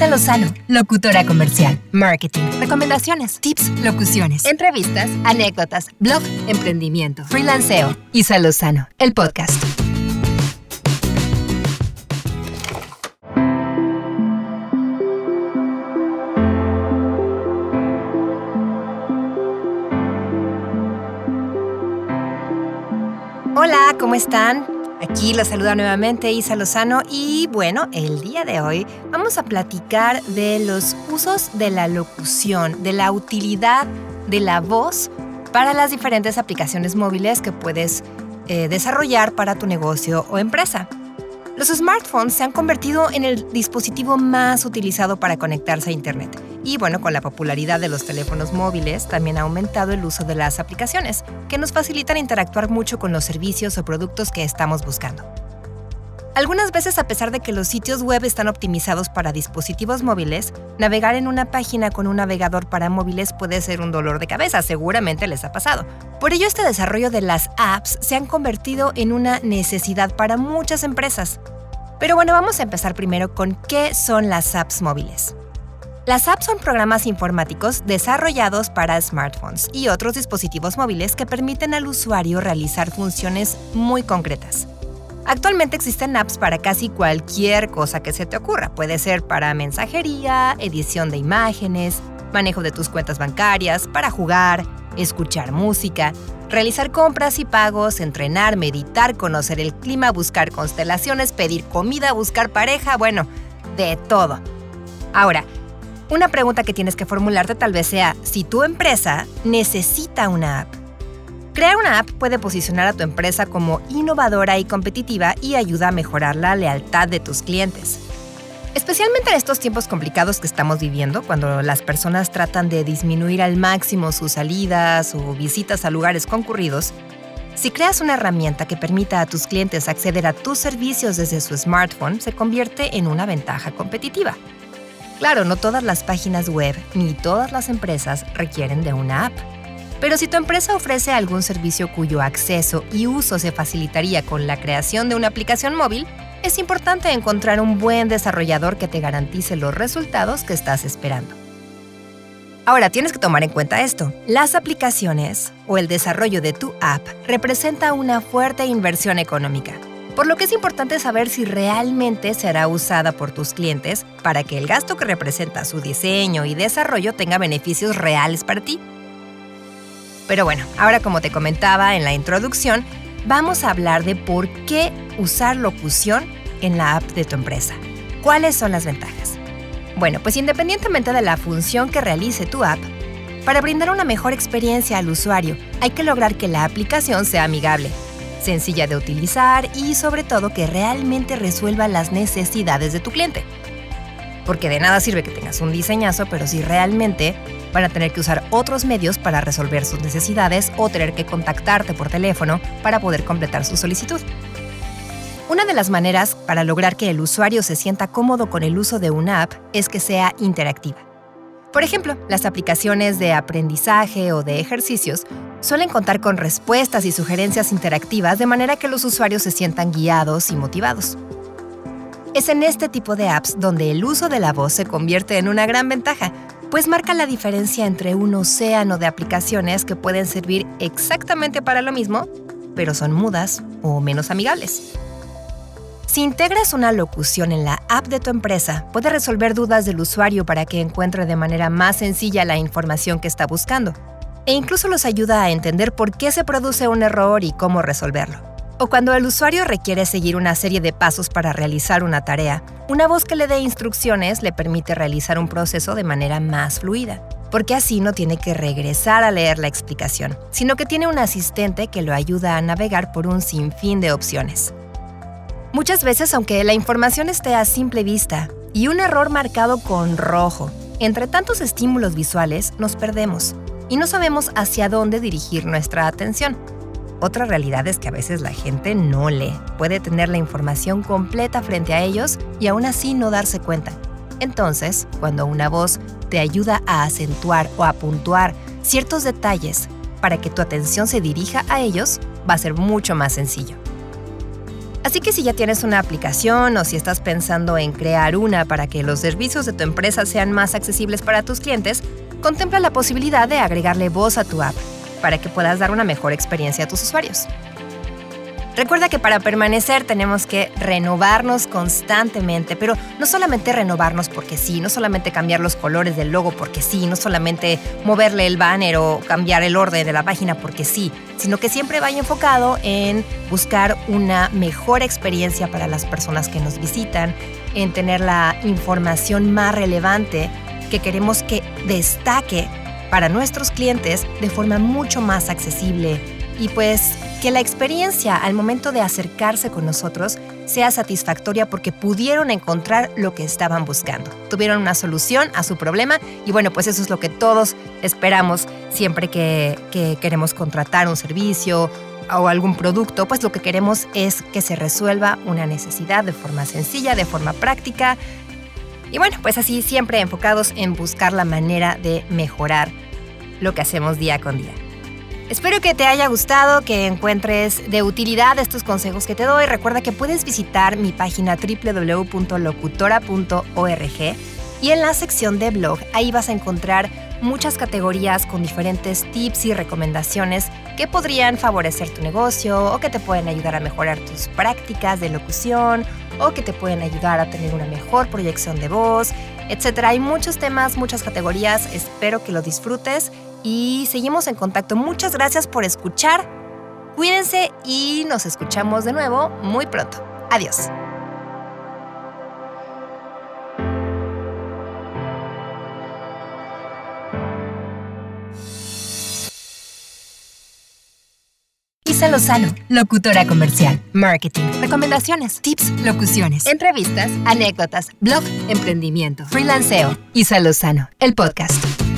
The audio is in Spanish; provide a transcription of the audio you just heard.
Isa Lozano, locutora comercial, marketing, recomendaciones, tips, locuciones, entrevistas, anécdotas, blog, emprendimiento, freelanceo. Isa Lozano, el podcast. Hola, ¿cómo están? Aquí los saluda nuevamente Isa Lozano y bueno, el día de hoy vamos a platicar de los usos de la locución, de la utilidad de la voz para las diferentes aplicaciones móviles que puedes eh, desarrollar para tu negocio o empresa. Los smartphones se han convertido en el dispositivo más utilizado para conectarse a Internet. Y bueno, con la popularidad de los teléfonos móviles también ha aumentado el uso de las aplicaciones, que nos facilitan interactuar mucho con los servicios o productos que estamos buscando. Algunas veces, a pesar de que los sitios web están optimizados para dispositivos móviles, navegar en una página con un navegador para móviles puede ser un dolor de cabeza, seguramente les ha pasado. Por ello, este desarrollo de las apps se han convertido en una necesidad para muchas empresas. Pero bueno, vamos a empezar primero con qué son las apps móviles. Las apps son programas informáticos desarrollados para smartphones y otros dispositivos móviles que permiten al usuario realizar funciones muy concretas. Actualmente existen apps para casi cualquier cosa que se te ocurra. Puede ser para mensajería, edición de imágenes, manejo de tus cuentas bancarias, para jugar, escuchar música, realizar compras y pagos, entrenar, meditar, conocer el clima, buscar constelaciones, pedir comida, buscar pareja, bueno, de todo. Ahora, una pregunta que tienes que formularte tal vez sea si tu empresa necesita una app. Crear una app puede posicionar a tu empresa como innovadora y competitiva y ayuda a mejorar la lealtad de tus clientes. Especialmente en estos tiempos complicados que estamos viviendo, cuando las personas tratan de disminuir al máximo sus salidas o visitas a lugares concurridos, si creas una herramienta que permita a tus clientes acceder a tus servicios desde su smartphone, se convierte en una ventaja competitiva. Claro, no todas las páginas web ni todas las empresas requieren de una app. Pero si tu empresa ofrece algún servicio cuyo acceso y uso se facilitaría con la creación de una aplicación móvil, es importante encontrar un buen desarrollador que te garantice los resultados que estás esperando. Ahora tienes que tomar en cuenta esto. Las aplicaciones o el desarrollo de tu app representa una fuerte inversión económica, por lo que es importante saber si realmente será usada por tus clientes para que el gasto que representa su diseño y desarrollo tenga beneficios reales para ti. Pero bueno, ahora como te comentaba en la introducción, vamos a hablar de por qué usar locución en la app de tu empresa. ¿Cuáles son las ventajas? Bueno, pues independientemente de la función que realice tu app, para brindar una mejor experiencia al usuario, hay que lograr que la aplicación sea amigable, sencilla de utilizar y sobre todo que realmente resuelva las necesidades de tu cliente. Porque de nada sirve que tengas un diseñazo, pero si realmente van a tener que usar otros medios para resolver sus necesidades o tener que contactarte por teléfono para poder completar su solicitud. Una de las maneras para lograr que el usuario se sienta cómodo con el uso de una app es que sea interactiva. Por ejemplo, las aplicaciones de aprendizaje o de ejercicios suelen contar con respuestas y sugerencias interactivas de manera que los usuarios se sientan guiados y motivados. Es en este tipo de apps donde el uso de la voz se convierte en una gran ventaja, pues marca la diferencia entre un océano de aplicaciones que pueden servir exactamente para lo mismo, pero son mudas o menos amigables. Si integras una locución en la app de tu empresa, puede resolver dudas del usuario para que encuentre de manera más sencilla la información que está buscando, e incluso los ayuda a entender por qué se produce un error y cómo resolverlo o cuando el usuario requiere seguir una serie de pasos para realizar una tarea, una voz que le dé instrucciones le permite realizar un proceso de manera más fluida, porque así no tiene que regresar a leer la explicación, sino que tiene un asistente que lo ayuda a navegar por un sinfín de opciones. Muchas veces, aunque la información esté a simple vista y un error marcado con rojo, entre tantos estímulos visuales nos perdemos y no sabemos hacia dónde dirigir nuestra atención. Otra realidad es que a veces la gente no lee, puede tener la información completa frente a ellos y aún así no darse cuenta. Entonces, cuando una voz te ayuda a acentuar o a puntuar ciertos detalles para que tu atención se dirija a ellos, va a ser mucho más sencillo. Así que si ya tienes una aplicación o si estás pensando en crear una para que los servicios de tu empresa sean más accesibles para tus clientes, contempla la posibilidad de agregarle voz a tu app para que puedas dar una mejor experiencia a tus usuarios. Recuerda que para permanecer tenemos que renovarnos constantemente, pero no solamente renovarnos porque sí, no solamente cambiar los colores del logo porque sí, no solamente moverle el banner o cambiar el orden de la página porque sí, sino que siempre vaya enfocado en buscar una mejor experiencia para las personas que nos visitan, en tener la información más relevante que queremos que destaque para nuestros clientes de forma mucho más accesible y pues que la experiencia al momento de acercarse con nosotros sea satisfactoria porque pudieron encontrar lo que estaban buscando. Tuvieron una solución a su problema y bueno, pues eso es lo que todos esperamos siempre que, queremos contratar un servicio o algún producto, pues lo que queremos es que se resuelva una necesidad de forma sencilla, de forma práctica. Y bueno, pues así siempre enfocados en buscar la manera de mejorar lo que hacemos día con día. Espero que te haya gustado, que encuentres de utilidad estos consejos que te doy. Recuerda que puedes visitar mi página www.locutora.org y en la sección de blog ahí vas a encontrar muchas categorías con diferentes tips y recomendaciones que podrían favorecer tu negocio o que te pueden ayudar a mejorar tus prácticas de locución o que te pueden ayudar a tener una mejor proyección de voz, etc. Hay muchos temas, muchas categorías. Espero que lo disfrutes y seguimos en contacto. Muchas gracias por escuchar. Cuídense y nos escuchamos de nuevo muy pronto. Adiós. Isa Lozano, locutora comercial, marketing, recomendaciones, tips, locuciones, entrevistas, anécdotas, blog, emprendimiento, freelanceo. Isa Lozano, el podcast.